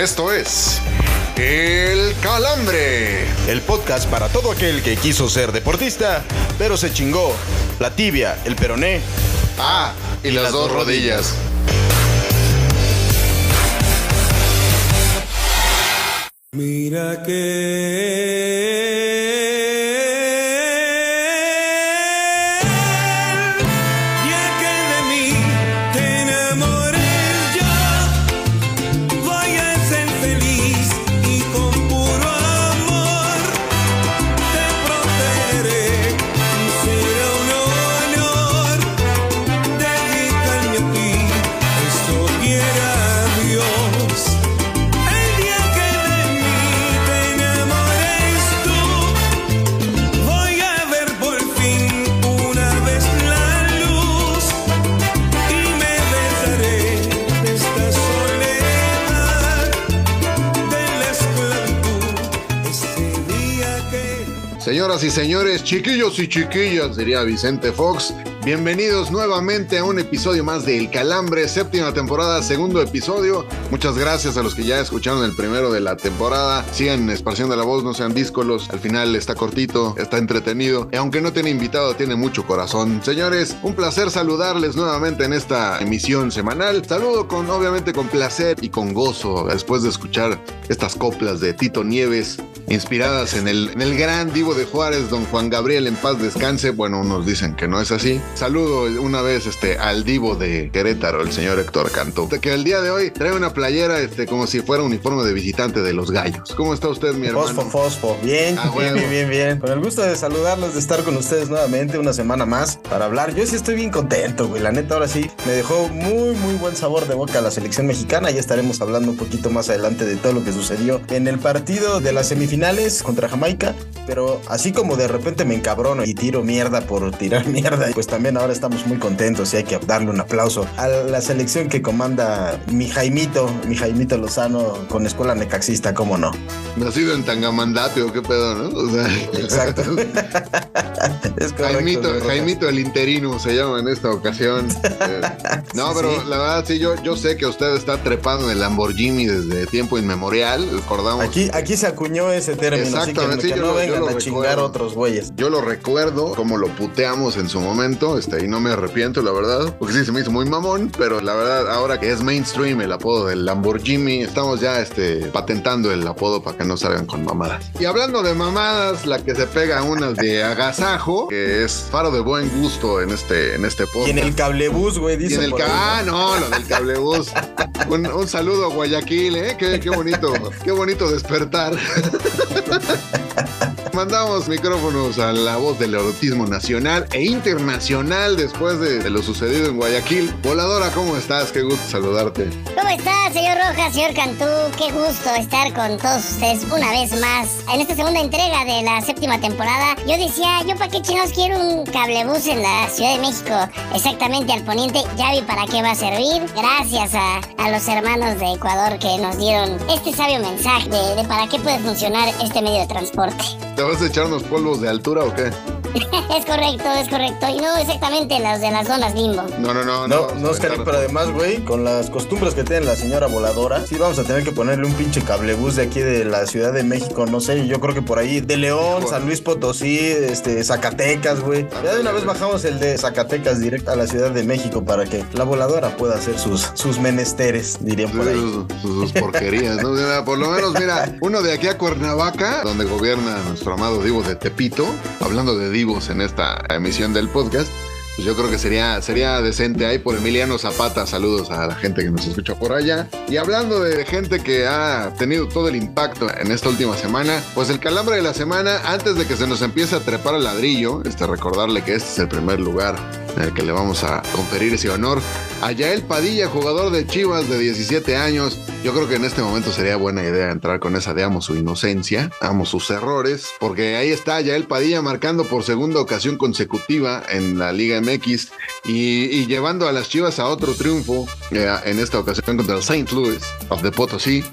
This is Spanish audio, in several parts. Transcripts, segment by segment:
Esto es El Calambre. El podcast para todo aquel que quiso ser deportista, pero se chingó la tibia, el peroné. Ah, y, las, dos rodillas. Mira que Y señores, chiquillos y chiquillas, diría Vicente Fox. Bienvenidos nuevamente a un episodio más de El Calambre, séptima temporada, segundo episodio. Muchas gracias a los que ya escucharon el primero de la temporada. Sigan esparciendo la voz, no sean díscolos. Al final está cortito, está entretenido. Y aunque no tiene invitado, tiene mucho corazón. Señores, un placer saludarles nuevamente en esta emisión semanal. Saludo con, obviamente, con placer y con gozo después de escuchar estas coplas de Tito Nieves, inspiradas en el, en el gran divo de Juárez, don Juan Gabriel, en paz descanse. Bueno, unos dicen que no es así. Saludo una vez este, al divo de Querétaro, el señor Héctor Cantó, que el día de hoy trae una playera este, como si fuera uniforme de visitante de los gallos. ¿Cómo está usted, mi hermano? Fosfo, fosfo. Bien, Ah, bien, bien, bien, bien. Con el gusto de saludarlos, de estar con ustedes nuevamente una semana más para hablar. Yo sí estoy bien contento, güey. La neta, ahora sí me dejó muy, muy buen sabor de boca la selección mexicana. Ya estaremos hablando un poquito más adelante de todo lo que sucedió en el partido de las semifinales contra Jamaica. Pero así como de repente me encabrono y tiro mierda por tirar mierda, pues también ahora estamos muy contentos y hay que darle un aplauso a la selección que comanda mi Jaimito, mi Jaimito Lozano con escuela necaxista, cómo no. Nacido en Tangamandapio, qué pedo, ¿no? O sea, Exacto. Es correcto, Jaimito. Jaimito el interino se llama en esta ocasión. Eh, no, Sí, pero sí. la verdad sí, yo, yo sé que usted está trepando en el Lamborghini desde tiempo inmemorial. Recordamos. Aquí, aquí se acuñó ese término, así que, Exactamente, que yo no lo- yo vengan lo a chingar otros güeyes. Yo lo recuerdo como lo puteamos en su momento, este, y no me arrepiento, la verdad, porque sí se me hizo muy mamón, pero la verdad, ahora que es mainstream el apodo del Lamborghini, estamos ya este, patentando el apodo para que no salgan con mamadas. Y hablando de mamadas, la que se pega unas de agasajo, que es faro de buen gusto en este, en este podcast. Y en el cablebús, güey, Y dice. en el. Ah, no, lo del cablebús. un, un saludo a Guayaquil, ¿eh? Qué, qué bonito, qué bonito despertar. Mandamos micrófonos a la voz del erotismo nacional e internacional después de, de lo sucedido en Guayaquil. Voladora, ¿cómo estás? Qué gusto saludarte. ¿Cómo está, señor Rojas, señor Cantú? Qué gusto estar con todos ustedes una vez más en esta segunda entrega de la séptima temporada. Yo decía, ¿yo para qué chingados quiero un cablebús en la Ciudad de México? Exactamente al poniente. Ya vi para qué va a servir. Gracias a, a los hermanos de Ecuador que nos dieron este sabio mensaje de, de para qué puede funcionar este medio de transporte. ¿Te vas a echar unos polvos de altura o qué? es correcto, es correcto. Y no exactamente los de las zonas limbo. No, no, no. No, no, Oscar, pero además, güey, con las costumbres que tiene la señora voladora, sí vamos a tener que ponerle un pinche cablebús de aquí de la Ciudad de México, no sé, yo creo que por ahí, de León. San Luis Potosí, este, Zacatecas, güey. Ya de una vez bajamos el de Zacatecas directo a la Ciudad de México para que la voladora pueda hacer sus, sus menesteres, dirían por ahí. Sus, porquerías, ¿no? Mira, Por lo menos, mira, uno de aquí a Cuernavaca, donde gobierna nuestro amado Divo de Tepito, hablando de en esta emisión del podcast, pues yo creo que sería, sería decente ahí por Emiliano Zapata. Saludos a la gente que nos escucha por allá. Y hablando de gente que ha tenido todo el impacto en esta última semana, pues el calambre de la semana, antes de que se nos empiece a trepar el ladrillo, este recordarle que este es el primer lugar en el que le vamos a conferir ese honor. A Yael Padilla, jugador de Chivas de 17 años. Yo creo que en este momento sería buena idea entrar con esa de amo su inocencia, amo sus errores, porque ahí está Yael Padilla marcando por segunda ocasión consecutiva en la Liga MX y, y llevando a las Chivas a otro triunfo, eh, en esta ocasión contra el St. Louis of the Potosí.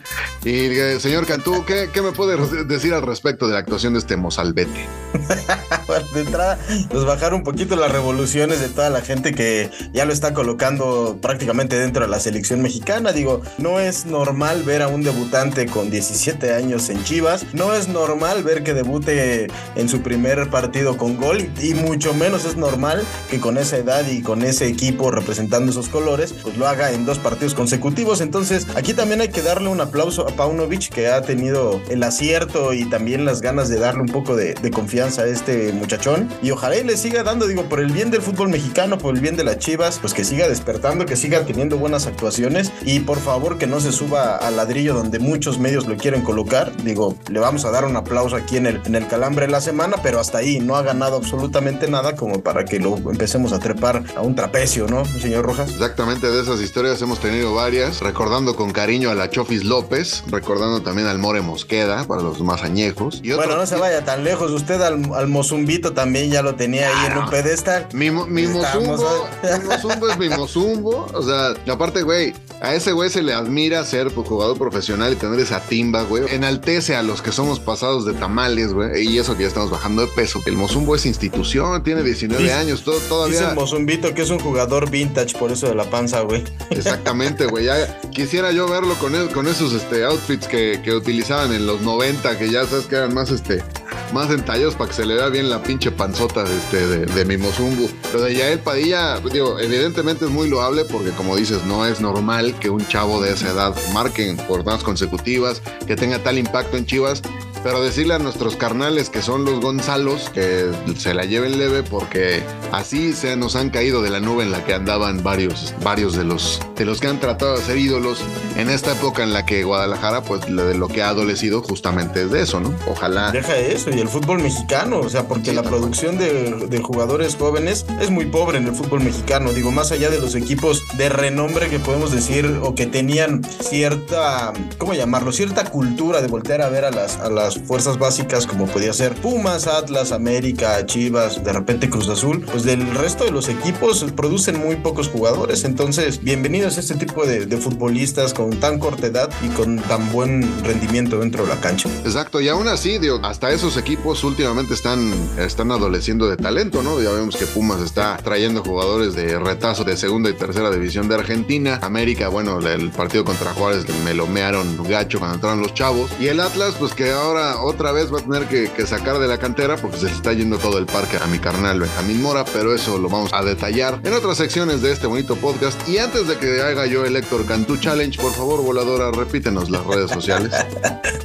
Y eh, señor Cantú, ¿qué, qué me puede decir al respecto de la actuación de este mozalbete? De entrada, nos bajaron un poquito las revoluciones de toda la gente que ya lo está colocando prácticamente dentro de la selección mexicana. Digo, no es normal ver a un debutante con 17 años en Chivas. No es normal ver que debute en su primer partido con gol. Y mucho menos es normal que con esa edad y con ese equipo representando esos colores, pues lo haga en dos partidos consecutivos. Entonces, aquí también hay que darle un aplauso a Paunovic, que ha tenido el acierto y también las ganas de darle un poco de, de confianza a este muchachón. Y ojalá y le siga dando, digo, por el bien del fútbol mexicano, por el bien de las chivas, pues que siga despertando, que siga teniendo buenas actuaciones. Y por favor, que no se suba al ladrillo donde muchos medios lo quieren colocar. Digo, le vamos a dar un aplauso aquí en el, en el calambre de la semana, pero hasta ahí no ha ganado absolutamente nada como para que lo empecemos a trepar a un trapecio, ¿no, señor Rojas? Exactamente de esas historias hemos tenido varias, recordando con cariño a la Chofis López, recordando también al More Mosqueda, para los más añejos. Y Bueno, otro- no se vaya tan lejos. Usted al, al Mozumbito también ya lo tenía ahí en un pedestal. Mi, mozumbo, a- mi mozumbo es mi mozumbo. O sea, aparte, güey, a ese güey se le admira ser pues, jugador profesional y tener esa timba, güey. Enaltece a los que somos pasados de tamales, güey. Y eso que ya estamos bajando de peso. El mozumbo es institución, tiene 19 Dice- años, todo, Dice todavía. el Mozumbito que es un jugador vintage, por eso de la panza, güey. Exactamente, güey. Ya quisiera yo verlo con, e- con esos este, outfits que, que utilizaban en los 90, que ya sabes que eran más este. Más entallados para que se le vea bien la pinche panzota de, este, de, de mi mozumbo. Lo de Yael Padilla, digo, evidentemente es muy loable porque, como dices, no es normal que un chavo de esa edad marque en jornadas consecutivas, que tenga tal impacto en Chivas. Pero decirle a nuestros carnales que son los Gonzalos que se la lleven leve porque así se nos han caído de la nube en la que andaban varios, varios de los, de los que han tratado de ser ídolos en esta época en la que Guadalajara, pues lo de lo que ha adolecido justamente es de eso, ¿no? Ojalá. Deja eso, y el fútbol mexicano, o sea, porque Sí, la producción de, de jugadores jóvenes es muy pobre en el fútbol mexicano. Digo, más allá de los equipos de renombre que podemos decir o que tenían cierta, ¿cómo llamarlo? Cierta cultura de voltear a ver a las, a las fuerzas básicas, como podía ser Pumas, Atlas, América, Chivas, de repente Cruz Azul, pues del resto de los equipos producen muy pocos jugadores. Entonces, bienvenidos a este tipo de, futbolistas con tan corta edad y con tan buen rendimiento dentro de la cancha. Exacto, y aún así, hasta esos equipos últimamente están, están adoleciendo de talento, ¿no? Ya vemos que Pumas está trayendo jugadores de retazo de segunda y tercera división de Argentina. América, bueno, el partido contra Juárez me lo mearon gacho cuando entraron los chavos. Y el Atlas, pues que ahora otra vez va a tener que, que sacar de la cantera porque se le está yendo todo el parque a mi carnal Benjamín Mora, pero eso lo vamos a detallar en otras secciones de este bonito podcast. Y antes de que haga yo el Héctor Cantú Challenge, por favor, voladora, repítenos las redes sociales.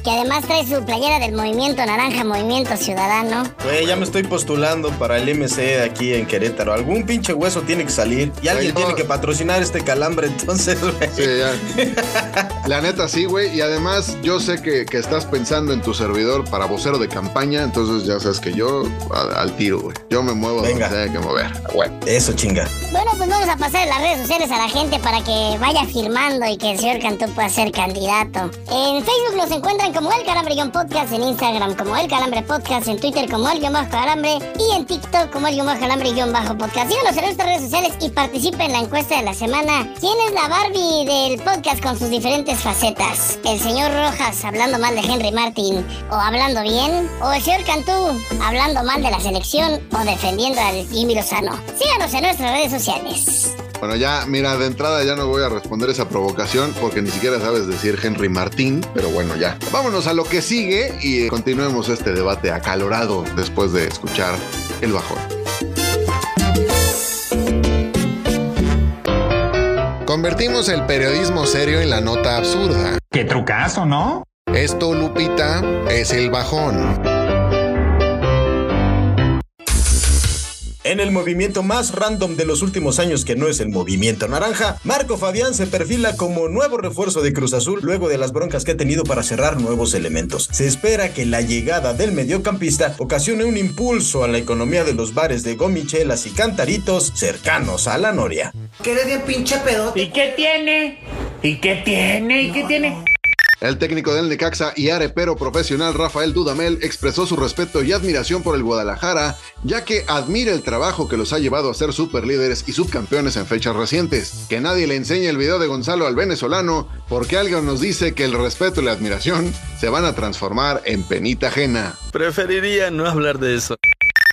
Que además trae su playera del Movimiento Naranja, Movimiento Ciudadano. Güey, ya me estoy postulando para el MC aquí en Querétaro. Algún pinche hueso tiene que salir y alguien Güey, no. tiene que patrocinar este calambre, entonces, güey. Sí, ya. La neta sí, güey. Y además yo sé que, que estás pensando en tu servidor para vocero de campaña, entonces ya sabes que yo a- al tiro, güey. Yo me muevo Venga. donde tenga que mover. Güey. Eso, chinga. Bueno, pues vamos a pasar en las redes sociales a la gente para que vaya firmando y que el señor Cantú pueda ser candidato. En Facebook nos encuentran como El Calambre Podcast, en Instagram como El Calambre Podcast, en Twitter como El Guión Bajo Calambre y en TikTok como El Guión Bajo Calambre Guión Bajo Podcast. Síganos en nuestras redes sociales y participen en la encuesta de la semana. ¿Quién es la Barbie del podcast con sus diferentes facetas? ¿El señor Rojas hablando mal de Henry Martin o hablando bien? ¿O el señor Cantú hablando mal de la selección o defendiendo al Jimmy Lozano? Síganos en nuestras redes sociales. Bueno, ya, mira, de entrada ya no voy a responder esa provocación porque ni siquiera sabes decir Henry Martín, pero bueno, ya. Vámonos a lo que sigue y continuemos este debate acalorado después de escuchar el bajón. Convertimos el periodismo serio en la nota absurda. Qué trucazo, ¿no? Esto, Lupita, es el bajón. En el movimiento más random de los últimos años que no es el movimiento naranja, Marco Fabián se perfila como nuevo refuerzo de Cruz Azul luego de las broncas que ha tenido para cerrar nuevos elementos. Se espera que la llegada del mediocampista ocasione un impulso a la economía de los bares de gomichelas y cantaritos cercanos a la Noria. Eres bien pinche pedote. ¿Y qué tiene? ¿Y qué tiene? ¿Y qué tiene? El técnico del Necaxa y arepero profesional Rafael Dudamel expresó su respeto y admiración por el Guadalajara, ya que admira el trabajo que los ha llevado a ser superlíderes y subcampeones en fechas recientes. Que nadie le enseñe el video de Gonzalo al venezolano, porque alguien nos dice que el respeto y la admiración se van a transformar en penita ajena. Preferiría no hablar de eso.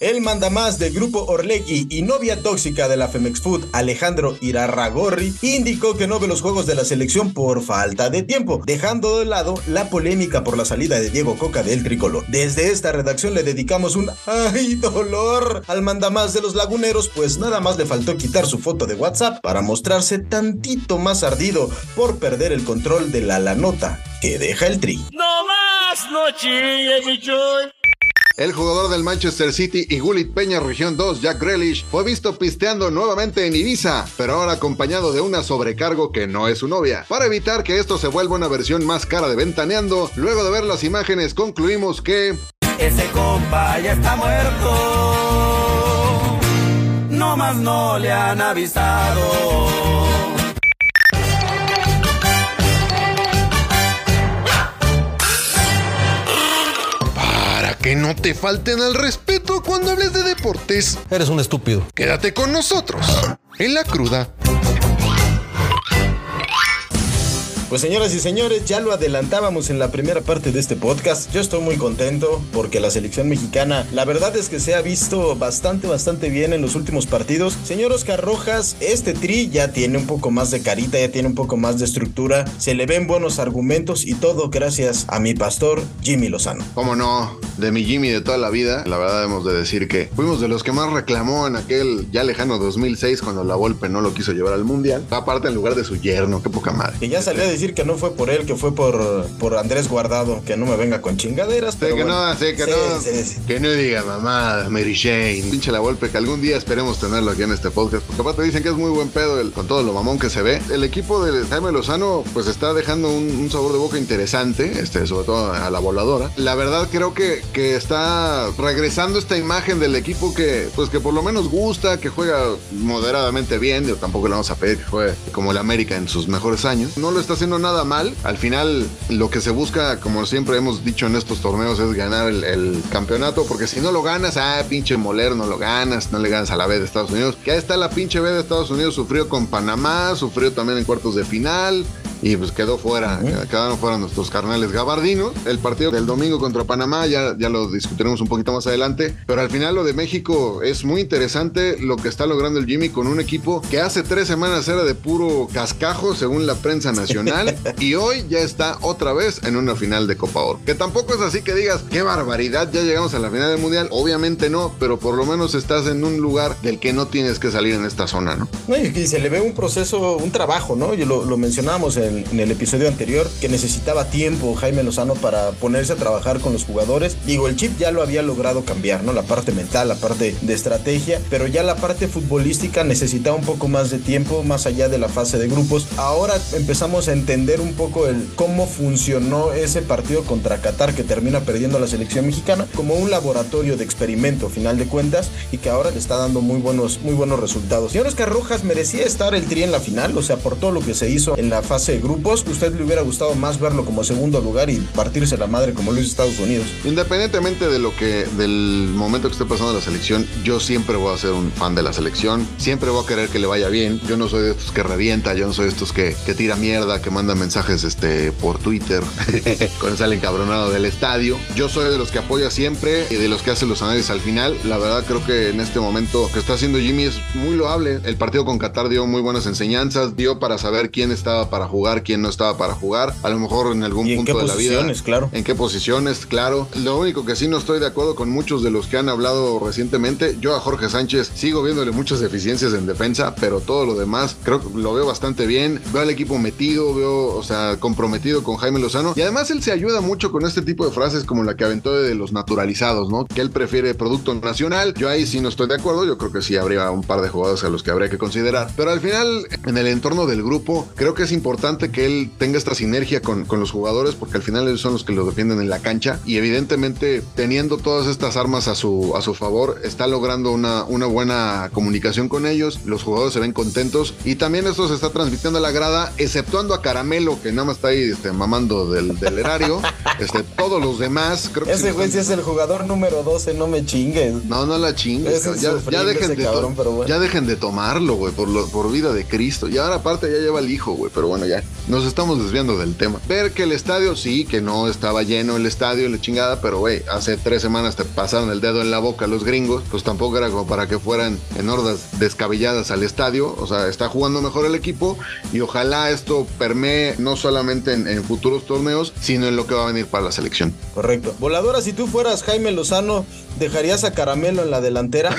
El mandamás del grupo Orlegui y novia tóxica de la Femex Food, Alejandro Irarragorri, indicó que no ve los juegos de la selección por falta de tiempo, dejando de lado la polémica por la salida de Diego Coca del tricolor. Desde esta redacción le dedicamos un ¡ay, dolor! al mandamás de los laguneros, pues nada más le faltó quitar su foto de WhatsApp para mostrarse tantito más ardido por perder el control de la la nota que deja el tri. No más, no mi choy. El jugador del Manchester City y Gullit Peña Región 2, Jack Grealish, fue visto pisteando nuevamente en Ibiza, pero ahora acompañado de una sobrecargo que no es su novia. Para evitar que esto se vuelva una versión más cara de Ventaneando, luego de ver las imágenes concluimos que... Ese compa ya está muerto. No más no le han avisado. Que no te falten al respeto cuando hables de deportes, Eres un estúpido. quédate con nosotros. En la cruda. Pues señoras y señores, ya lo adelantábamos en la primera parte de este podcast. Yo estoy muy contento porque la selección mexicana, la verdad es que se ha visto bastante, bastante bien en los últimos partidos. Señor Oscar Rojas, este tri ya tiene un poco más de carita, ya tiene un poco más de estructura, se le ven buenos argumentos y todo gracias a mi pastor Jimmy Lozano. Cómo no, de mi Jimmy de toda la vida, la verdad hemos de decir que fuimos de los que más reclamó en aquel ya lejano 2006 cuando la Volpe no lo quiso llevar al Mundial. Aparte en lugar de su yerno, qué poca madre. Que ya salió a decir que no fue por él, que fue por, por Andrés Guardado, que no me venga con chingaderas. Pero que bueno. no, que Sí, no. sí, sí. Que no diga mamá, Mary Jane. Pinche la Volpe, que algún día esperemos tenerlo aquí en este podcast. Porque aparte dicen que es muy buen pedo el- con todo lo mamón que se ve. El equipo de Jaime Lozano, pues está dejando un, un sabor de boca interesante, este, sobre todo a la voladora. La verdad creo que, que está regresando esta imagen del equipo que, pues que por lo menos gusta, que juega moderadamente bien. Digo, tampoco le vamos a pedir que juegue como el América en sus mejores años. No lo está haciendo nada mal. Al final, lo que se busca, como siempre hemos dicho en estos torneos, es ganar el, el campeonato. Porque si no lo ganas, ah, pinche moler, no lo ganas, no le ganas a la B de Estados Unidos. Que ahí está la pinche B de Estados Unidos, sufrió con Panamá, sufrió también en cuartos de final. Y pues quedó fuera, quedaron fuera nuestros carnales gabardinos. El partido del domingo contra Panamá ya, ya lo discutiremos un poquito más adelante. Pero al final lo de México es muy interesante lo que está logrando el Jimmy con un equipo que hace tres semanas era de puro cascajo según la prensa nacional. y hoy ya está otra vez en una final de Copa Oro. Que tampoco es así que digas, qué barbaridad, ya llegamos a la final del Mundial. Obviamente no, pero por lo menos estás en un lugar del que no tienes que salir en esta zona, ¿no? No, y se le ve un proceso, un trabajo, ¿no? Y lo, lo mencionábamos en, en el episodio anterior, que necesitaba tiempo Jaime Lozano para ponerse a trabajar con los jugadores. Digo, el chip ya lo había logrado cambiar, ¿no? La parte mental, la parte de estrategia, pero ya la parte futbolística necesitaba un poco más de tiempo, más allá de la fase de grupos. Ahora empezamos a entender un poco el cómo funcionó ese partido contra Qatar que termina perdiendo la selección mexicana como un laboratorio de experimento, final de cuentas, y que ahora le está dando muy buenos, muy buenos resultados. Señor Oscar Rojas, ¿merecía estar el Tri en la final? O sea, por todo lo que se hizo en la fase grupos, ¿usted le hubiera gustado más verlo como segundo lugar y partirse la madre como lo Estados Unidos? Independientemente de lo que, del momento que esté pasando la selección, yo siempre voy a ser un fan de la selección. Siempre voy a querer que le vaya bien. Yo no soy de estos que revienta, yo no soy de estos que, que tira mierda, que manda mensajes este, por Twitter cuando sale encabronado del estadio. Yo soy de los que apoya siempre y de los que hace los análisis al final. La verdad creo que en este momento que está haciendo Jimmy es muy loable. El partido con Qatar dio muy buenas enseñanzas, dio para saber quién estaba para jugar, quién no estaba para jugar. A lo mejor en algún ¿Y en punto qué de la vida. posiciones, claro? En qué posiciones, claro. Lo único que sí no estoy de acuerdo con muchos de los que han hablado recientemente, yo a Jorge Sánchez sigo viéndole muchas deficiencias en defensa, pero todo lo demás creo que lo veo bastante bien. Veo al equipo metido, veo, o sea, comprometido con Jaime Lozano. Y además él se ayuda mucho con este tipo de frases como la que aventó de los naturalizados, ¿no? Que él prefiere producto nacional. Yo ahí sí no estoy de acuerdo. Yo creo que sí habría un par de jugadores a los que habría que considerar. Pero al final, en el entorno del grupo, creo que es importante importante que él tenga esta sinergia con, con los jugadores porque al final ellos son los que lo defienden en la cancha y evidentemente teniendo todas estas armas a su, a su favor está logrando una, una buena comunicación con ellos, los jugadores se ven contentos y también esto se está transmitiendo a la grada, exceptuando a Caramelo que nada más está ahí este, mamando del, del erario, este, todos los demás creo que Ese güey sí es el jugador número 12, no me chingues. no, no la chingues. Ya, dejen de cabrón, bueno. ya dejen de tomarlo, güey, por, lo- por vida de Cristo. Y ahora aparte ya lleva el hijo, güey, pero bueno, ya nos estamos desviando del tema. Ver que el estadio, sí, que no estaba lleno el estadio, la chingada, pero güey, hace tres semanas te pasaron el dedo en la boca los gringos, pues tampoco era como para que fueran en hordas descabelladas al estadio. O sea, está jugando mejor el equipo y ojalá esto permee no solamente en, en futuros torneos, sino en lo que va a venir para la selección. Correcto. Voladora, si tú fueras Jaime Lozano, ¿dejarías a Caramelo en la delantera?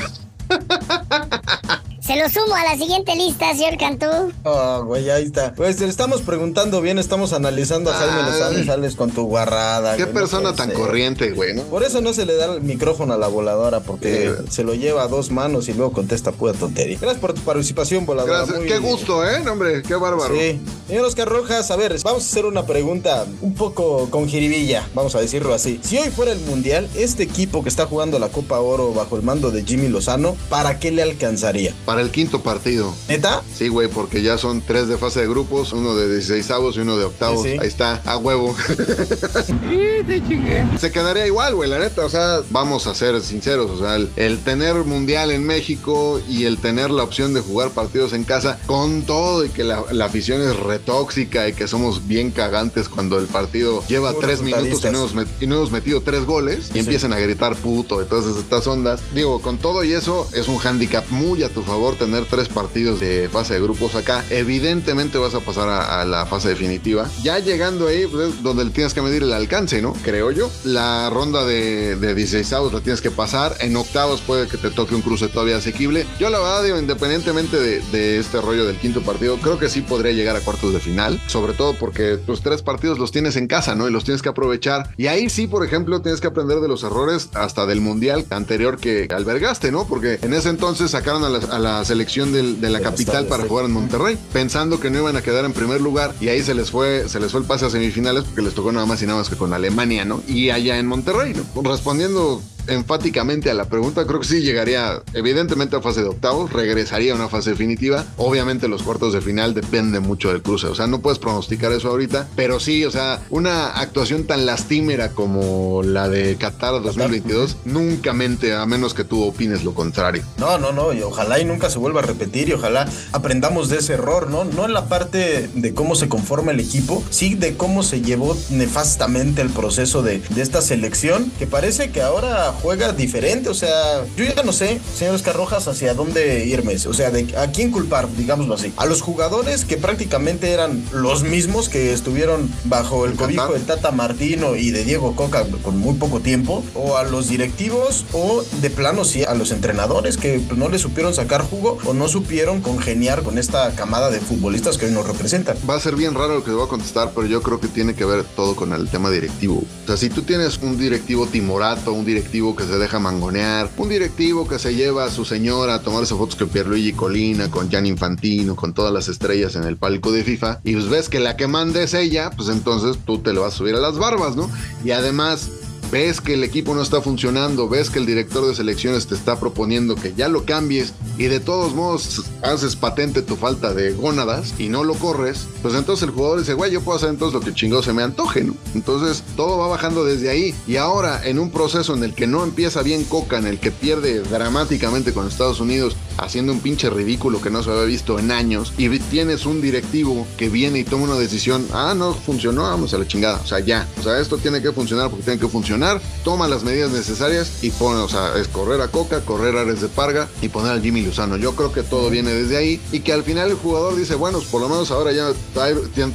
Se lo sumo a la siguiente lista, señor Cantú. Ah, güey, ahí está. Pues te estamos preguntando bien, estamos analizando a Jaime. Lozano sales con tu guarrada. Qué güey, persona tan ser. corriente, güey, ¿no? Por eso no se le da el micrófono a la voladora, porque Sí. se lo lleva a dos manos y luego contesta pura tontería. Gracias por tu participación, voladora. Gracias. Muy- Qué gusto, ¿eh? Hombre, qué bárbaro. Sí. Señor Oscar Rojas, a ver, vamos a hacer una pregunta un poco con jiribilla, vamos a decirlo así. Si hoy fuera el Mundial, este equipo que está jugando la Copa Oro bajo el mando de Jimmy Lozano, ¿para qué le alcanzaría? Para el quinto partido. ¿Neta? Sí, güey, porque ya son tres de fase de grupos, uno de 16 avos y uno de octavos. Sí, sí. Ahí está, a huevo. Se quedaría igual, güey, la neta. O sea, vamos a ser sinceros. O sea, el, el tener mundial en México y el tener la opción de jugar partidos en casa con todo y que la, la afición es retóxica y que somos bien cagantes cuando el partido lleva tres minutos y no, hemos y no hemos metido tres goles y Sí. empiezan a gritar puto y todas estas ondas. Digo, con todo y eso, es un handicap muy a tu favor tener tres partidos de fase de grupos acá. Evidentemente vas a pasar a, la fase definitiva. Ya llegando ahí, pues, es donde tienes que medir el alcance, ¿no? Creo yo. La ronda de, de 16 avos la tienes que pasar. En octavos puede que te toque un cruce todavía asequible. Yo la verdad digo, independientemente de, este rollo del quinto partido, creo que sí podría llegar a cuartos de final. Sobre todo porque tus tres partidos los tienes en casa, ¿no? Y los tienes que aprovechar. Y ahí sí, por ejemplo, tienes que aprender de los errores hasta del mundial anterior que albergaste, ¿no? Porque en ese entonces sacaron a la, a la selección del- de la capital para jugar en Monterrey, pensando que no iban a quedar en primer lugar. Y ahí se les fue, se les fue el pase a semifinales porque les tocó nada más y nada más que con Alemania, ¿no? Y allá en Monterrey, ¿no? Respondiendo enfáticamente a la pregunta, creo que sí llegaría evidentemente a fase de octavos, regresaría a una fase definitiva. Obviamente los cuartos de final dependen mucho del cruce, o sea, no puedes pronosticar eso ahorita, pero sí, o sea, una actuación tan lastimera como la de Qatar 2022, nunca mente, a menos que tú opines lo contrario. No, no, no, y ojalá y nunca se vuelva a repetir y ojalá aprendamos de ese error, ¿no? No en la parte de cómo se conforma el equipo, sí de cómo se llevó nefastamente el proceso de, de esta selección, que parece que ahora juega diferente, o sea, yo ya no sé, señor Oscar Rojas, hacia dónde irme, o sea, de, a quién culpar, digámoslo así, a los jugadores que prácticamente eran los mismos que estuvieron bajo el cobijo Qatar. de Tata Martino y de Diego Coca con muy poco tiempo, o a los directivos, o de plano sí a los entrenadores que no le supieron sacar jugo o no supieron congeniar con esta camada de futbolistas que hoy nos representan. Va a ser bien raro lo que te voy a contestar, pero yo creo que tiene que ver todo con el tema directivo. O sea, si tú tienes un directivo timorato, un directivo que se deja mangonear, un directivo que se lleva a su señora a tomarse fotos con Pierluigi Colina, con Gian Infantino, con todas las estrellas en el palco de FIFA, y pues ves que la que manda es ella, pues entonces tú te le vas a subir a las barbas, ¿no? Y además ves que el equipo no está funcionando, ves que el director de selecciones te está proponiendo que ya lo cambies y de todos modos haces patente tu falta de gónadas y no lo corres, pues entonces el jugador dice, güey, yo puedo hacer entonces lo que chingado se me antoje, ¿no? Entonces todo va bajando desde ahí y ahora en un proceso en el que no empieza bien Coca, en el que pierde dramáticamente con Estados Unidos, haciendo un pinche ridículo que no se había visto en años y tienes un directivo que viene y toma una decisión, ah, no funcionó, vamos a la chingada, o sea, ya, o sea, esto tiene que funcionar porque tiene que funcionar, toma las medidas necesarias y pone, o sea, es correr a Coca, correr a Ares de Parga y poner al Jimmy Lozano. Yo creo que todo viene desde ahí y que al final el jugador dice, bueno, pues por lo menos ahora ya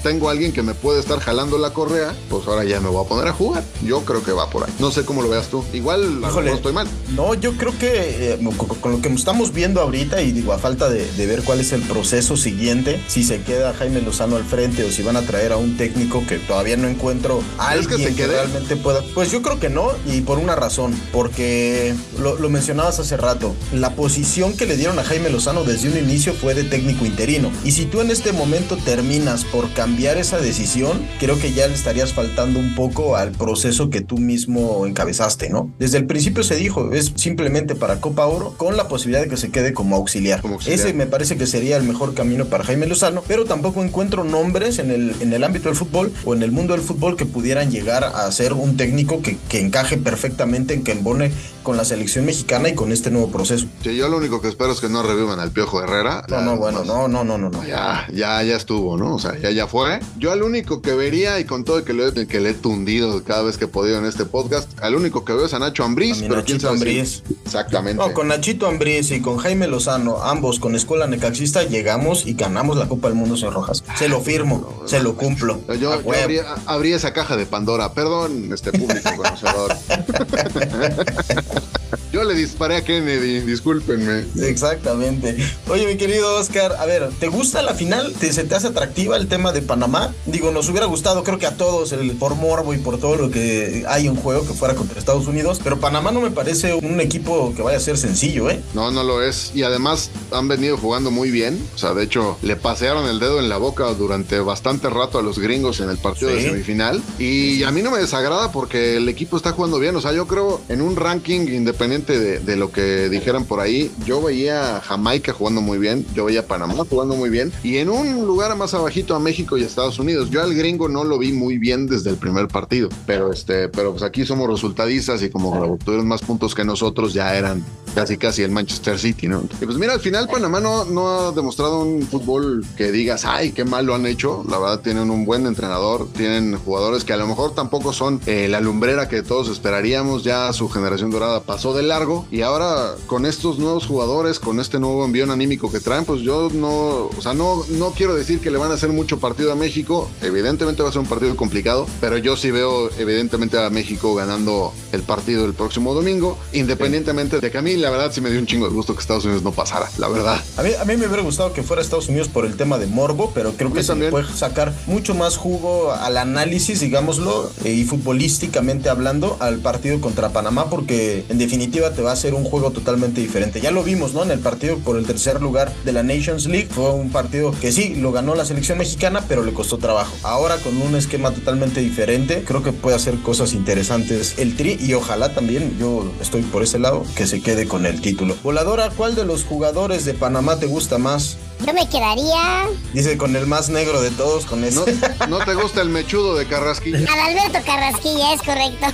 tengo a alguien que me puede estar jalando la correa, pues ahora ya me voy a poner a jugar. Yo creo que va por ahí. No sé cómo lo veas tú. Igual mejor estoy mal. No, yo creo que eh, con, con lo que estamos viendo ahorita y digo, a falta de, de ver cuál es el proceso siguiente, si se queda Jaime Lozano al frente o si van a traer a un técnico que todavía no encuentro a ¿Crees que alguien se que, realmente pueda. Pues yo creo creo que no y por una razón, porque lo, lo mencionabas hace rato, la posición que le dieron a Jaime Lozano desde un inicio fue de técnico interino. Y si tú en este momento terminas por cambiar esa decisión, creo que ya le estarías faltando un poco al proceso que tú mismo encabezaste, ¿no? Desde el principio se dijo, es simplemente para Copa Oro con la posibilidad de que se quede como auxiliar. Como auxiliar. Ese me parece que sería el mejor camino para Jaime Lozano, pero tampoco encuentro nombres en el, en el ámbito del fútbol o en el mundo del fútbol que pudieran llegar a ser un técnico que, que encaje perfectamente, en que embone con la selección mexicana y con este nuevo proceso. Sí, yo lo único que espero es que no revivan al Piojo Herrera. No, no, bueno, no, no, no, no, no. Ya, ya, ya estuvo, ¿no? O sea, ya, ya fue. Yo al único que vería, y con todo el que, lo he, que le he tundido cada vez que he podido en este podcast, al único que veo es a Nacho Ambriz, A pero quién Nachito sabe si- Ambriz. Exactamente. No, con Nachito Ambriz y con Jaime Lozano, ambos con Escuela Necaxista, llegamos y ganamos la Copa del Mundo, señor Rojas. Se lo firmo, se lo cumplo. Yo, yo abría, abría esa caja de Pandora. Perdón, este público yo le disparé a Kennedy, discúlpenme. Exactamente. Oye, mi querido Oscar, a ver, ¿te gusta la final? ¿Te, ¿Se te hace atractiva el tema de Panamá? Digo, nos hubiera gustado, creo que a todos, el, por morbo y por todo lo que hay en juego que fuera contra Estados Unidos, pero Panamá no me parece un equipo que vaya a ser sencillo, ¿eh? No, no lo es. Y además han venido jugando muy bien. O sea, de hecho, le pasearon el dedo en la boca durante bastante rato a los gringos en el partido de semifinal. Y a mí no me desagrada porque el equipo está jugando bien. O sea, yo creo en un ranking independiente de, de lo que dijeran por ahí, yo veía a Jamaica jugando muy bien. Yo veía a Panamá jugando muy bien. Y en un lugar más abajito a México y a Estados Unidos. Yo al gringo no lo vi muy bien desde el primer partido. Pero este, pero pues aquí somos resultadistas y como tuvieron más puntos que nosotros, ya eran casi casi el Manchester City, ¿no? Y pues mira, al final Panamá no, no ha demostrado un fútbol que digas, ay, qué mal lo han hecho. La verdad tienen un buen entrenador, tienen jugadores que a lo mejor tampoco son eh, la lumbrera que todos esperaríamos. Ya su generación dorada pasó de largo y ahora con estos nuevos jugadores, con este nuevo envión anímico que traen, pues yo no, o sea, no, no quiero decir que le van a hacer mucho partido a México. Evidentemente va a ser un partido complicado, pero yo sí veo evidentemente a México ganando el partido el próximo domingo, independientemente de que a mí la verdad sí me dio un chingo de gusto que Estados Unidos no pasara, la verdad. A mí, a mí me hubiera gustado que fuera Estados Unidos por el tema de morbo, pero creo que se le puede sacar mucho más jugo al análisis, digámoslo, eh, y futbolísticamente hablando, al partido contra Panamá, porque en definitiva te va a ser un juego totalmente diferente. Ya lo vimos, ¿no? En el partido por el tercer lugar de la Nations League, fue un partido que sí, lo ganó la selección mexicana, pero le costó trabajo. Ahora con un esquema totalmente diferente, creo que puede hacer cosas interesantes el Tri, y ojalá también, yo estoy por ese lado, que se quede con el título. Voladora, ¿cuál de los jugadores de Panamá te gusta más? Yo me quedaría Dice con el más negro de todos, con ese. ¿No, no te gusta el mechudo de Carrasquilla? al Alberto Carrasquilla, es correcto.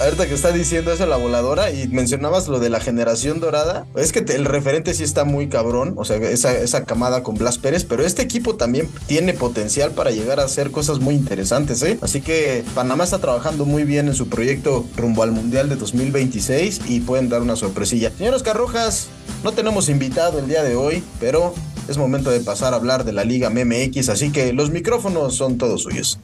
Ahorita que está diciendo eso la voladora y mencionabas lo de la generación dorada, es que el referente sí está muy cabrón, o sea, esa, esa camada con Blas Pérez, pero este equipo también tiene potencial para llegar a hacer cosas muy interesantes, ¿eh? Así que Panamá está trabajando muy bien en su proyecto rumbo al Mundial de 2026 y pueden dar una sorpresilla. Señor Oscar Rojas, no tenemos invitado el día de hoy, pero es momento de pasar a hablar de la Liga MMX, así que los micrófonos son todos suyos.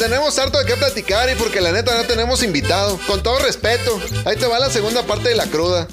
Tenemos harto de qué platicar y porque la neta no tenemos invitado. Con todo respeto, ahí te va la segunda parte de la cruda.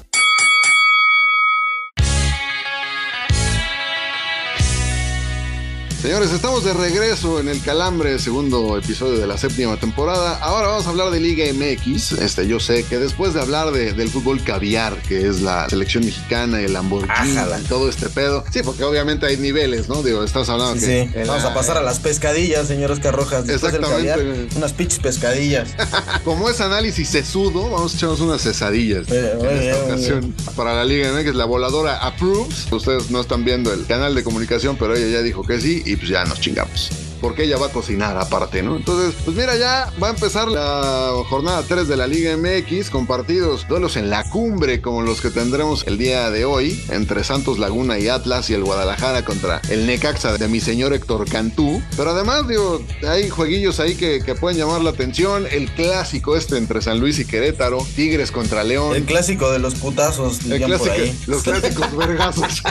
Señores, estamos de regreso en el Calambre, segundo episodio de la séptima temporada. Ahora vamos a hablar de Liga MX. Este, yo sé que después de hablar de- del fútbol caviar, que es la selección mexicana, el Lamborghini Ájala. y todo este pedo. Sí, porque obviamente hay niveles, ¿no? Digo, estás hablando Sí, que. sí. Vamos a pasar a las pescadillas, señor Oscar Rojas. Después del Exactamente. caviar, unas pinches pescadillas. Como es análisis sesudo, vamos a echarnos unas cesadillas en esta ocasión. Para la Liga MX, la voladora approves. Ustedes no están viendo el canal de comunicación, pero ella ya dijo que sí y pues ya nos chingamos. Porque ella va a cocinar aparte, ¿no? Entonces, pues mira, ya va a empezar la jornada 3 de la Liga MX con partidos, duelos en la cumbre como los que tendremos el día de hoy entre Santos Laguna y Atlas y el Guadalajara contra el Necaxa de mi señor Héctor Cantú. Pero además, digo, hay jueguillos ahí que, que pueden llamar la atención. El clásico este entre San Luis y Querétaro, Tigres contra León. El clásico de los putazos, El dirían por clásico- ahí. los clásicos vergazos.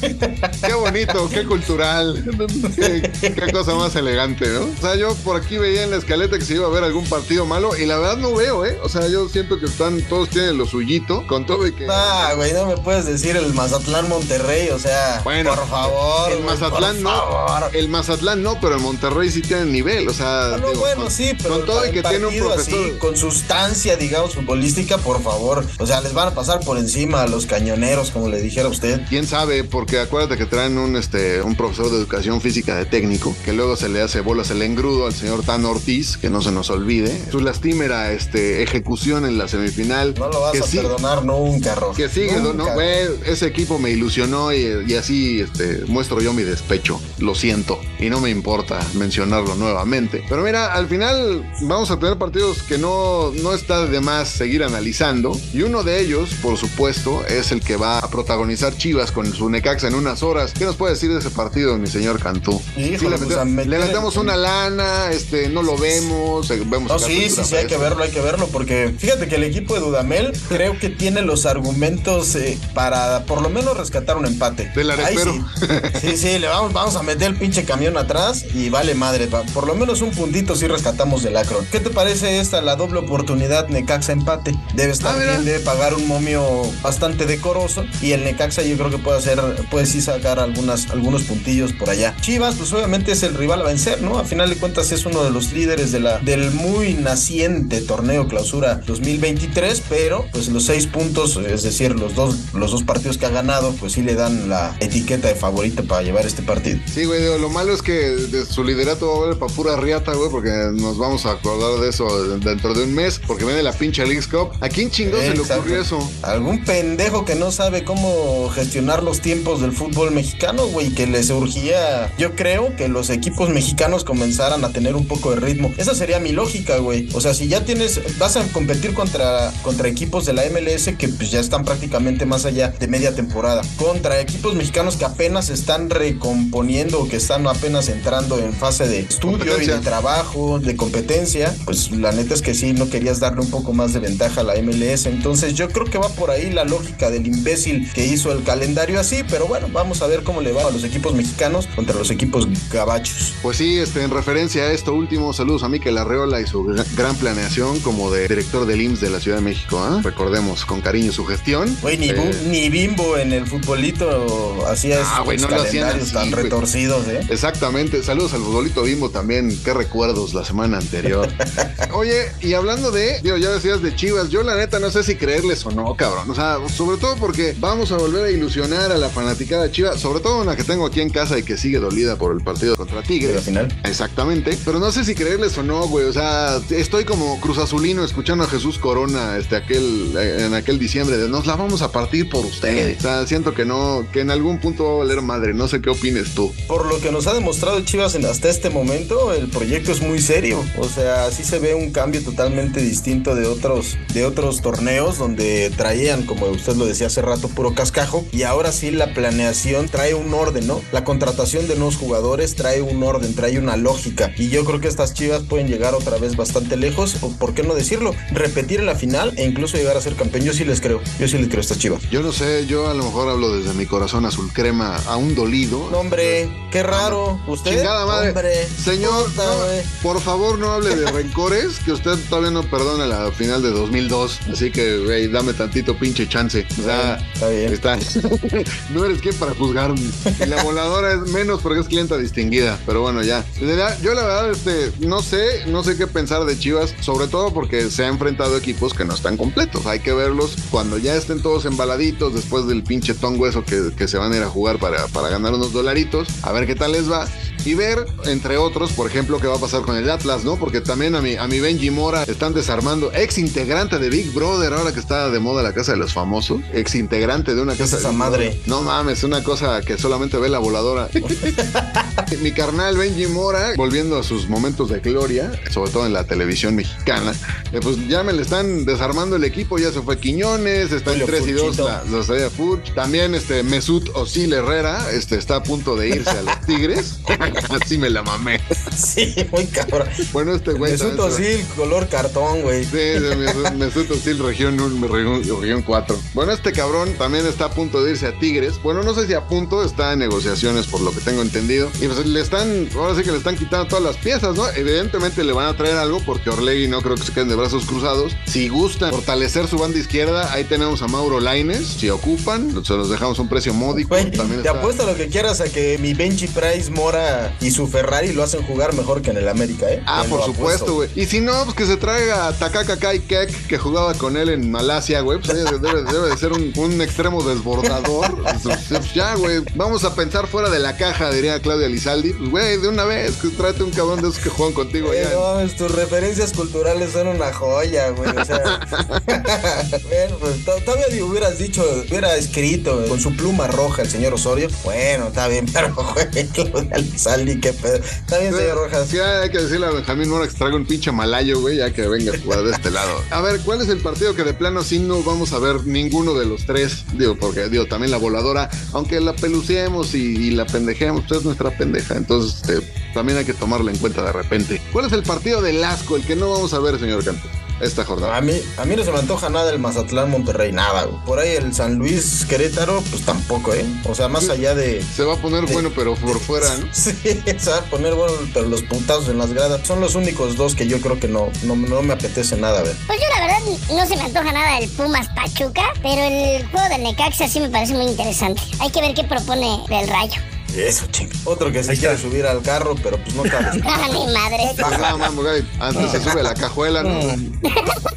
qué bonito, qué cultural. Qué, Qué cosa más elegante, ¿no? O sea, yo por aquí veía en la escaleta que se iba a ver algún partido malo y la verdad no veo, ¿eh? O sea, yo siento que están, todos tienen lo suyito, con todo y que... Ah, güey, no me puedes decir el Mazatlán Monterrey, o sea, Bueno, por favor. el Mazatlán por no, el Mazatlán no, pero el Monterrey sí tiene nivel, o sea... Ah, no, digo, bueno, con- sí, pero Con todo y que tiene un profesor... así, con sustancia, digamos, futbolística, por favor. O sea, les van a pasar por encima a los cañoneros, como le dijera usted. ¿Quién sabe? Porque acuérdate que traen un, este, un profesor de educación física de técnico, que luego se le hace bolas el engrudo al señor Tan Ortiz, que no se nos olvide. Su lastimera este, ejecución en la semifinal. No lo vas que a sí- perdonar nunca, Rojas. Que sigue, ¿no? Güey, ese equipo me ilusionó y, y así este, muestro yo mi despecho. Lo siento. Y no me importa mencionarlo nuevamente. Pero mira, al final vamos a tener partidos que no, no está de más seguir analizando. Y uno de ellos, por supuesto, es el que va a protagonizar Chivas con su Necaxa en unas horas. ¿Qué nos puede decir de ese partido, mi señor Cantú? Híjole, Sí, le, pues, meter- le metemos una lana, este, no lo vemos, eh, vemos No, sí, sí, sí, hay que verlo, hay que verlo, porque fíjate que el equipo de Dudamel creo que tiene los argumentos eh, para por lo menos rescatar un empate. Del arepero. Sí. sí, sí, le vamos, vamos a meter el pinche camión atrás y vale madre, por lo menos un puntito sí rescatamos del Acron. ¿Qué te parece esta, la doble oportunidad Necaxa empate? Debe estar Ah, mira. bien, debe pagar un momio bastante decoroso y el Necaxa yo creo que puede hacer, puede sí sacar algunas, algunos puntillos por allá. Chivas, pues obviamente es el rival a vencer, ¿no? A final de cuentas es uno de los líderes de la, del muy naciente torneo clausura 2023, pero pues los seis puntos, es decir, los dos, los dos partidos que ha ganado, pues sí le dan la etiqueta de favorito para llevar este partido. Sí, güey, lo malo es que de su liderato va a valer para pura riata, güey, porque nos vamos a acordar de eso dentro de un mes, porque viene la pinche Leagues Cup. ¿A quién chingó se le ocurrió eso? Algún pendejo que no sabe cómo gestionar los tiempos del fútbol mexicano, güey, que les urgía, yo creo que los equipos mexicanos comenzaran a tener un poco de ritmo. Esa sería mi lógica, güey. O sea, si ya tienes, vas a competir contra, contra equipos de la MLS que pues ya están prácticamente más allá de media temporada, contra equipos mexicanos que apenas están recomponiendo o que están apenas entrando en fase de estudio y de trabajo, de competencia, pues la neta es que sí, no querías darle un poco más de ventaja a la MLS. Entonces yo creo que va por ahí la lógica del imbécil que hizo el calendario así, pero bueno, vamos a ver cómo le va a los equipos mexicanos contra los equipos gabachos. Pues sí, este, en referencia a esto último, saludos a Miquel Arreola y su gra- gran planeación como de director del IMSS de la Ciudad de México. ¿ah? Recordemos con cariño su gestión. Güey, ni, Eh, ni Bimbo en el futbolito hacía Ah, esos no calendarios así, tan retorcidos, ¿eh? Exactamente, saludos al futbolito Bimbo también, qué recuerdos la semana anterior. Oye, y hablando de, digo, ya decías de Chivas, yo la neta no sé si creerles o no, cabrón. O sea, sobre todo porque vamos a volver a ilusionar a la fanaticada Chivas, sobre todo una que tengo aquí en casa y que sigue dolida por el partido contra Tigres. al final. Exactamente, pero no sé si creerles o no, güey. O sea, estoy como Cruz Azulino escuchando a Jesús Corona este, aquel, en aquel diciembre de nos la vamos a partir por ustedes. O sea, siento que no, que en algún punto va a valer madre. No sé qué opines tú. Por lo que nos ha demostrado Chivas en- hasta este momento, el proyecto es muy serio. O sea, sí se ve un cambio totalmente distinto de otros, de otros torneos donde traían, como usted lo decía hace rato, puro cascajo. Y ahora sí la planeación trae un orden, ¿no? La contratación de nuevos jugadores trae un orden, trae una lógica. Y yo creo que estas Chivas pueden llegar otra vez bastante lejos, o por qué no decirlo, repetir en la final e incluso llegar a ser campeón. Yo sí les creo, yo sí les creo a estas Chivas. Yo no sé, yo a lo mejor hablo desde mi corazón azul crema, aún dolido. No, hombre, qué raro. ¿Usted? Chingada madre. Hombre, Señor, puta, no, güey. por favor no hable de rencores, que usted todavía no perdona la final de 2002. Así que, güey, dame tantito pinche chance. O sea, Está bien. está. no eres quien para juzgarme. Y la voladora es menos porque es clienta distinguida. Pero bueno, ya. Ya, Yo la verdad, este, no sé, no sé qué pensar de Chivas, sobre todo porque se ha enfrentado a equipos que no están completos. Hay que verlos cuando ya estén todos embaladitos después del pinche tongo eso que, que se van a ir a jugar para, para ganar unos dolaritos, a ver qué tal les va. Y ver, entre otros, por ejemplo, qué va a pasar con el Atlas, ¿no? Porque también a mi, a mi Benji Mora están desarmando, ex integrante de Big Brother, ahora que está de moda la casa de los famosos, ex integrante de una casa esa madre? No mames, una cosa que solamente ve la voladora. mi carnal Benji Mora, volviendo a sus momentos de gloria, sobre todo en la televisión mexicana, eh, pues ya me le están desarmando el equipo, ya se fue Quiñones, está en Julio 3 y 2 Furchito. la, la salida Furch. También este Mesut Osil Herrera este, está a punto de irse a los Tigres. Así me la mamé. Sí, muy cabrón. Bueno, este güey. Mesut Özil, color cartón, güey. Sí, Mesut- Özil, región 1, región, región 4. Bueno, este cabrón también está a punto de irse a Tigres. Bueno, no sé si a punto, está en negociaciones por lo que tengo entendido. Y pues le están, ahora sí que le están quitando todas las piezas, ¿no? Evidentemente le van a traer algo porque Orlegui no creo que se queden de brazos cruzados. Si gustan fortalecer su banda izquierda, ahí tenemos a Mauro Laines. Si ocupan, se los dejamos a un precio módico. Güey, También te está- apuesto lo que quieras a que mi Benji Price, Mora y su Ferrari lo hacen jugar mejor que en el América, ¿eh? Ah, por supuesto, güey. Y si no, pues que se traiga a Takaka Kai Kek, que jugaba con él en Malasia, güey. Pues debe, debe- de ser un, un extremo desbordador. Pues, ya, güey. Vamos a pensar fuera de la caja, diría Claudia Lizaldi. Pues, güey, de una vez, que trate un cabrón de esos que juegan contigo Eh, allá. no, tus referencias culturales son una joya, güey. O sea, bueno, pues to- todavía hubieras dicho, hubiera escrito eh, con su pluma roja el señor Osorio. Bueno, está bien, pero güey, Claudia Lizaldi, qué pedo. Está bien, señor Rojas. Sí, hay que decirle a Benjamín Mora que traiga un pinche malayo, güey, ya que venga a jugar de este lado. A ver, ¿cuál es el partido que de plano sí no vamos a ver ninguno de los tres? Digo, porque, digo, también la voladora, aunque la peluciemos y, y la pendejemos, pues es nuestra pendeja. Entonces, este, también hay que tomarla en cuenta de repente. ¿Cuál es el partido del asco, el que no vamos a ver, señor Canto, esta jornada? A mí, a mí no se me antoja nada el Mazatlán Monterrey, nada, güey. Por ahí el San Luis Querétaro, pues tampoco, ¿eh? O sea, más allá de. Se va a poner bueno, pero por fuera, ¿no? Sí, se va a poner bueno, pero los putazos en las gradas son los únicos dos que yo creo que no, no, no me apetece nada ver. Pues yo la verdad no se me antoja nada el Pumas Pachuca, pero el juego del Necaxa sí me parece muy interesante. Hay que ver qué propone el Rayo. Eso, ching. Otro que se quiere subir al carro, pero pues no cabe. Ah, ni madre. Pues, no, mamo, güey, Antes se sube a la cajuela, ¿no?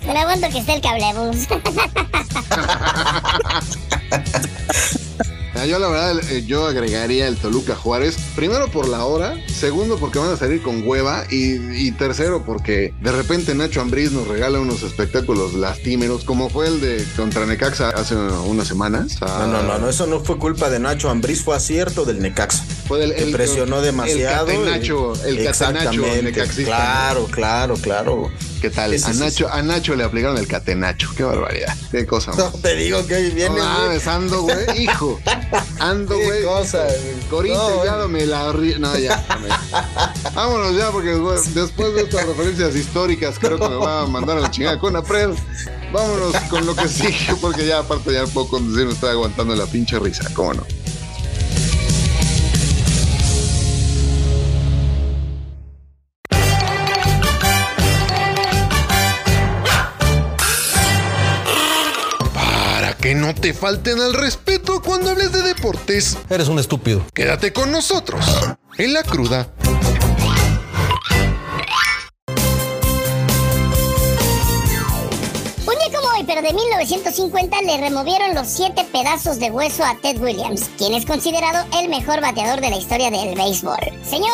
No aguanto que esté el cablebus. Ah, Yo la verdad, eh, yo agregaría el Toluca Juárez, primero por la hora, segundo porque van a salir con hueva y, y tercero porque de repente Nacho Ambriz nos regala unos espectáculos lastimeros, como fue el de contra Necaxa hace unas semanas. No, no, no, no, eso no fue culpa de Nacho Ambriz, fue acierto del Necaxa. Fue el, presionó demasiado. El catenacho, el catenacho necaxista. Claro, claro, claro. ¿Qué tal? A, Nacho, a Nacho le aplicaron el catenacho. Qué barbaridad. Qué cosa. No, te digo que hoy viene. No mames, ando, güey. Hijo. Ando, Qué güey. cosa, güey. Corinthians No, ya güey. me la ri- No, ya. dame. Vámonos ya, porque después de estas referencias históricas, creo que me va a mandar a la chingada con Apred. Vámonos con lo que sigue, porque ya aparte ya puedo conducir, me estoy aguantando la pinche risa, ¿cómo no? No te falten al respeto cuando hables de deportes, Eres un estúpido. quédate con nosotros en la cruda. Pero de 1950, le removieron los siete pedazos de hueso a Ted Williams, quien es considerado el mejor bateador de la historia del béisbol. Señor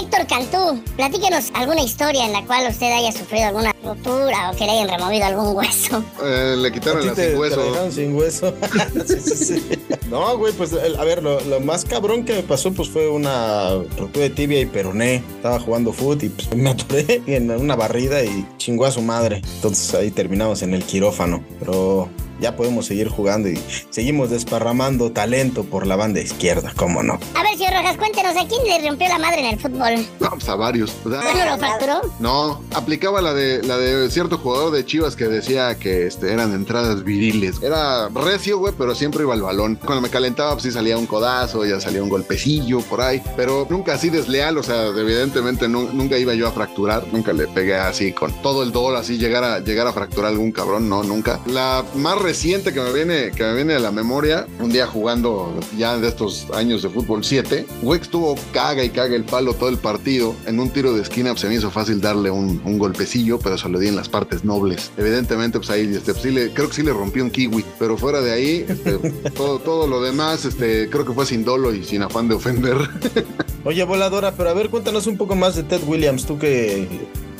Héctor Cantú, platíquenos alguna historia en la cual usted haya sufrido alguna rotura o que le hayan removido algún hueso. Eh, le ¿A quitaron la sin hueso. sin hueso. Sí, sí, sí. No, güey, pues el- a ver, lo, lo más cabrón que me pasó pues fue una rotura de tibia y peroné. Estaba jugando fútbol y pues, me atoré en una barrida y chingó a su madre. Entonces ahí terminamos en el quirófano. Pero ya podemos seguir jugando y seguimos desparramando talento por la banda izquierda, ¿cómo no? A ver, señor Rojas, cuéntenos, ¿a quién le rompió la madre en el fútbol? No, pues a varios. O sea, ¿Bueno lo fracturó? No, aplicaba la de la de cierto jugador de Chivas que decía que este, eran entradas viriles. Era recio, güey, pero siempre iba al balón. Cuando me calentaba, pues sí salía un codazo, ya salía un golpecillo por ahí, pero nunca así desleal, o sea, evidentemente nu- nunca iba yo a fracturar, nunca le pegué así con todo el dolor, así llegar a, llegar a fracturar algún cabrón, no, nunca. La más reciente que me viene, que me viene a la memoria, un día jugando ya de estos años de fútbol 7, güey, estuvo caga y caga el palo todo el partido. En un tiro de esquina pues, se me hizo fácil darle un, un golpecillo, pero se lo di en las partes nobles. Evidentemente, pues ahí este, pues, sí le- creo que sí le rompí un kiwi, pero fuera de ahí, este, todo, todo lo demás, este, creo que fue sin dolo y sin afán de ofender. Oye, voladora, pero a ver, cuéntanos un poco más de Ted Williams, tú que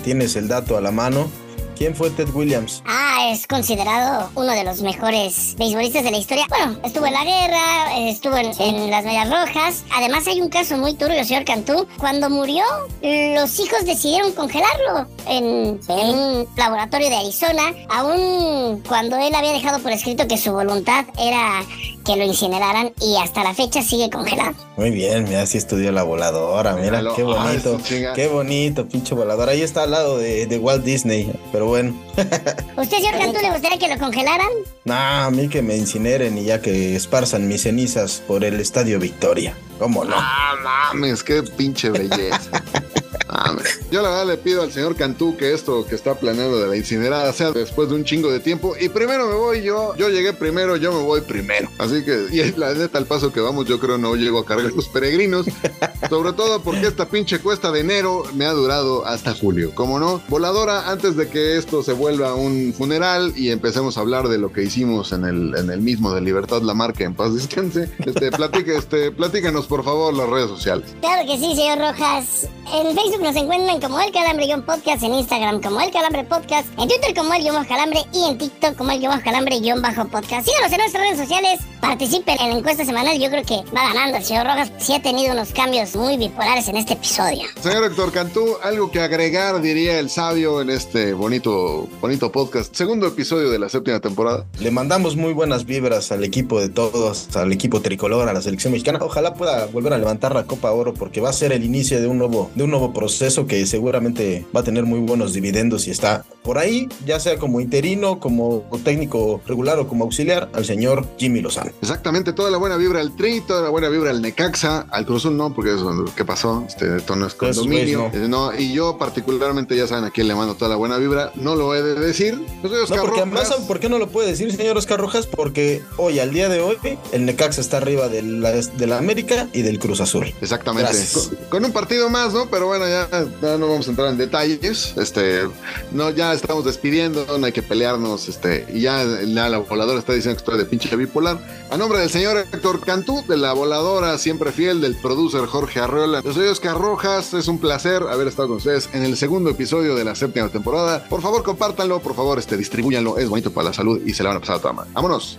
tienes el dato a la mano. ¿Quién fue Ted Williams? Ah, es considerado uno de los mejores beisbolistas de la historia. Bueno, estuvo en la guerra, estuvo en, en las Medias Rojas. Además, hay un caso muy turbio, señor Cantú. Cuando murió, los hijos decidieron congelarlo en, en un laboratorio de Arizona, aún cuando él había dejado por escrito que su voluntad era que lo incineraran y hasta la fecha sigue congelado. Muy bien, mira, sí estudió la voladora, mira, Míralo. qué bonito, su chinga. qué bonito, pinche voladora. Ahí está al lado de, de Walt Disney, pero bueno. ¿Usted, señor Cantú, le gustaría que lo congelaran? Nah, a mí que me incineren y ya que esparzan mis cenizas por el Estadio Victoria. ¿Cómo no? Ah, mames, qué pinche belleza. Mames. Yo la verdad le pido al señor Cantú que esto que está planeando de la incinerada sea después de un chingo de tiempo. Y primero me voy yo, yo llegué primero, yo me voy primero. Así que, y la neta, al paso que vamos, yo creo no llego a cargar los peregrinos. Sobre todo porque esta pinche cuesta de enero me ha durado hasta julio. Como no, voladora, antes de que esto se vuelva un funeral y empecemos a hablar de lo que hicimos en el, en el mismo de Libertad la marca en paz descanse, este, platique, este, platícanos por favor las redes sociales. Claro que sí, señor Rojas. En Facebook nos encuentran como El Calambre-Podcast, en Instagram como El Calambre Podcast, en Twitter como El Guión Bajo Calambre y en TikTok como El Guión Bajo Calambre Guión Bajo Podcast. Síganos en nuestras redes sociales, participen en la encuesta semanal. Yo creo que va ganando el señor Rojas. Sí ha tenido unos cambios muy bipolares en este episodio. Señor Héctor Cantú, algo que agregar, diría el sabio, en este bonito, bonito podcast, segundo episodio de la séptima temporada. Le mandamos muy buenas vibras al equipo de todos, al equipo tricolor, a la selección mexicana. Ojalá pueda volver a levantar la Copa Oro porque va a ser el inicio de un nuevo, de un nuevo proceso que seguramente va a tener muy buenos dividendos y está por ahí, ya sea como interino, como técnico regular o como auxiliar, al señor Jimmy Lozano. Exactamente, toda la buena vibra al Tri, toda la buena vibra al Necaxa, al Cruzul no, porque eso, ¿qué pasó? Este, esto no es condominio. no, y yo particularmente, ya saben a quién le mando toda la buena vibra, no lo he de decir. Yo soy No, porque Rojas. además, ¿sabe ¿por qué no lo puede decir, señor Oscar Rojas? Porque hoy, al día de hoy, el Necaxa está arriba de la, de la América y del Cruz Azul. Exactamente. Gracias. Con, con un partido más, ¿no? Pero bueno, ya, no vamos a entrar en detalles. Este, no, ya estamos despidiendo, no hay que pelearnos. Este, y ya la, la voladora está diciendo que estoy de pinche bipolar. A nombre del señor Héctor Cantú, de la voladora siempre fiel, del producer Jorge Arreola. Yo soy Oscar Rojas. Es un placer haber estado con ustedes en el segundo episodio de la séptima temporada. Por favor, compártanlo, por favor, este, distribúyanlo. Es bonito para la salud y se la van a pasar a toda madre. Vámonos.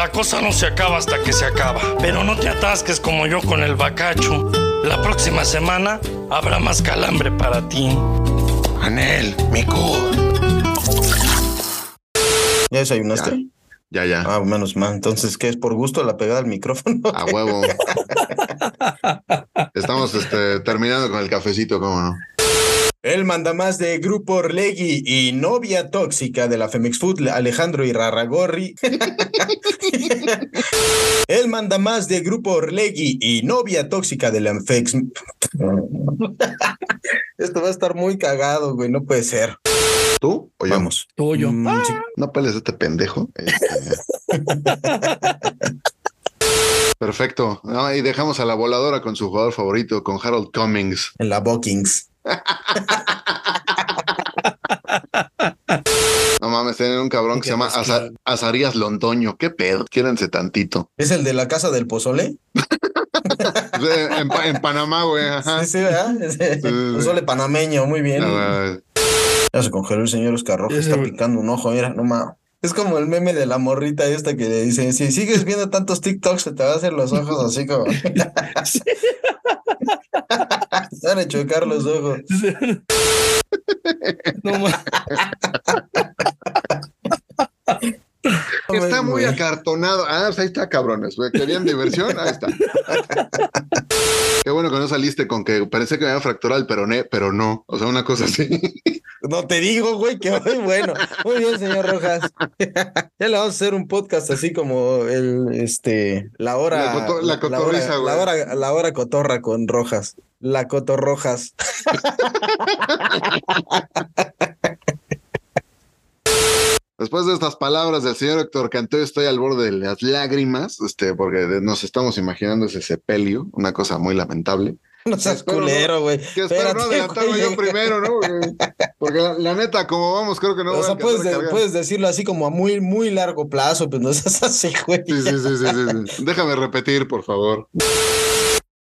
La cosa no se acaba hasta que se acaba. Pero no te atasques como yo con el bacacho. La próxima semana habrá más calambre para ti. Anel, mi ¿Ya desayunaste? Ya, ya. Ah, menos mal. Entonces, ¿qué es por gusto la pegada al micrófono? A huevo. Estamos este, terminando con el cafecito, ¿cómo no? El mandamás de Grupo Orlegui y novia tóxica de la Femex Food, Alejandro Irarragorri. El mandamás de Grupo Orlegui y novia tóxica de la Femex. Esto va a estar muy cagado, güey. No puede ser. ¿Tú o yo? Vamos. Tuyo. Mm, sí. No peles a este pendejo. Este, Perfecto. No, y dejamos a la voladora con su jugador favorito, con Harold Cummings. En la Bookings. No mames, tienen un cabrón que se llama Aza- Azarías Londoño. ¿Qué pedo? Quiéranse tantito. ¿Es el de la casa del pozole? En, Pa- en Panamá, güey. Ajá. Sí, sí, ¿verdad? Sí. pozole panameño, muy bien. Ya se congeló el señor Oscar Rojas, está picando un ojo, mira, no mames. Es como el meme de la morrita esta que le dice, si sigues viendo tantos TikToks se te van a hacer los ojos así como... Te van a chocar los ojos. No Está Ay, muy acartonado. Ah, pues ahí está, cabrones. güey. Querían diversión. Ahí está. Qué bueno que no saliste con que pensé que me había fracturado el peroné, pero no. O sea, una cosa así. No te digo, güey, que muy bueno. Muy bien, señor Rojas. ya le vamos a hacer un podcast así como el, este, la hora... La coto- la cotorriza, hora, güey. la hora, la hora cotorra con Rojas. La cotorrojas. Después de estas palabras del señor Héctor Cantú, estoy al borde de las lágrimas, este, porque nos estamos imaginando ese sepelio, una cosa muy lamentable. No seas Espero culero, güey. Que espero no adelantarme yo primero, ¿no? Porque, la, la neta, como vamos, creo que no O sea, puedes, de- puedes decirlo así como a muy, muy largo plazo, pues no seas así, güey. Sí, sí, sí, sí, sí. Déjame repetir, por favor.